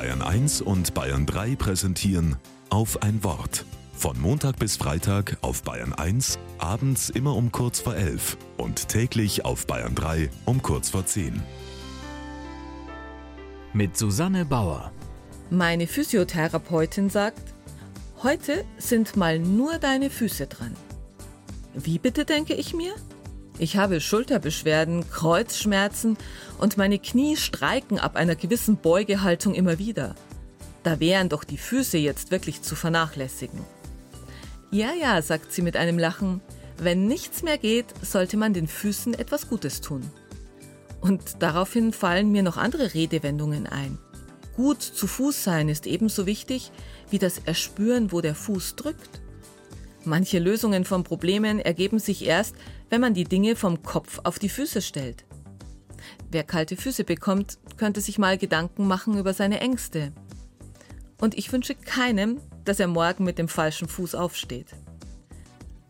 Bayern 1 und Bayern 3 präsentieren auf ein Wort. Von Montag bis Freitag auf Bayern 1, abends immer um kurz vor 11 und täglich auf Bayern 3 um kurz vor 10. Mit Susanne Bauer. Meine Physiotherapeutin sagt, heute sind mal nur deine Füße dran. Wie bitte denke ich mir? Ich habe Schulterbeschwerden, Kreuzschmerzen und meine Knie streiken ab einer gewissen Beugehaltung immer wieder. Da wären doch die Füße jetzt wirklich zu vernachlässigen. Ja, ja, sagt sie mit einem Lachen, wenn nichts mehr geht, sollte man den Füßen etwas Gutes tun. Und daraufhin fallen mir noch andere Redewendungen ein. Gut zu Fuß sein ist ebenso wichtig wie das Erspüren, wo der Fuß drückt. Manche Lösungen von Problemen ergeben sich erst, wenn man die Dinge vom Kopf auf die Füße stellt. Wer kalte Füße bekommt, könnte sich mal Gedanken machen über seine Ängste. Und ich wünsche keinem, dass er morgen mit dem falschen Fuß aufsteht.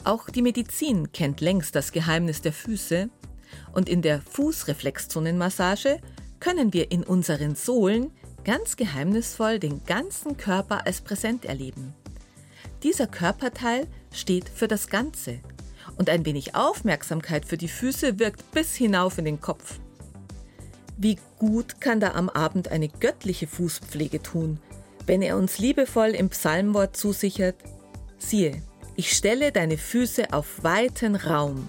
Auch die Medizin kennt längst das Geheimnis der Füße und in der Fußreflexzonenmassage können wir in unseren Sohlen ganz geheimnisvoll den ganzen Körper als präsent erleben. Dieser Körperteil steht für das Ganze. Und ein wenig Aufmerksamkeit für die Füße wirkt bis hinauf in den Kopf. Wie gut kann da am Abend eine göttliche Fußpflege tun, wenn er uns liebevoll im Psalmwort zusichert, siehe, ich stelle deine Füße auf weiten Raum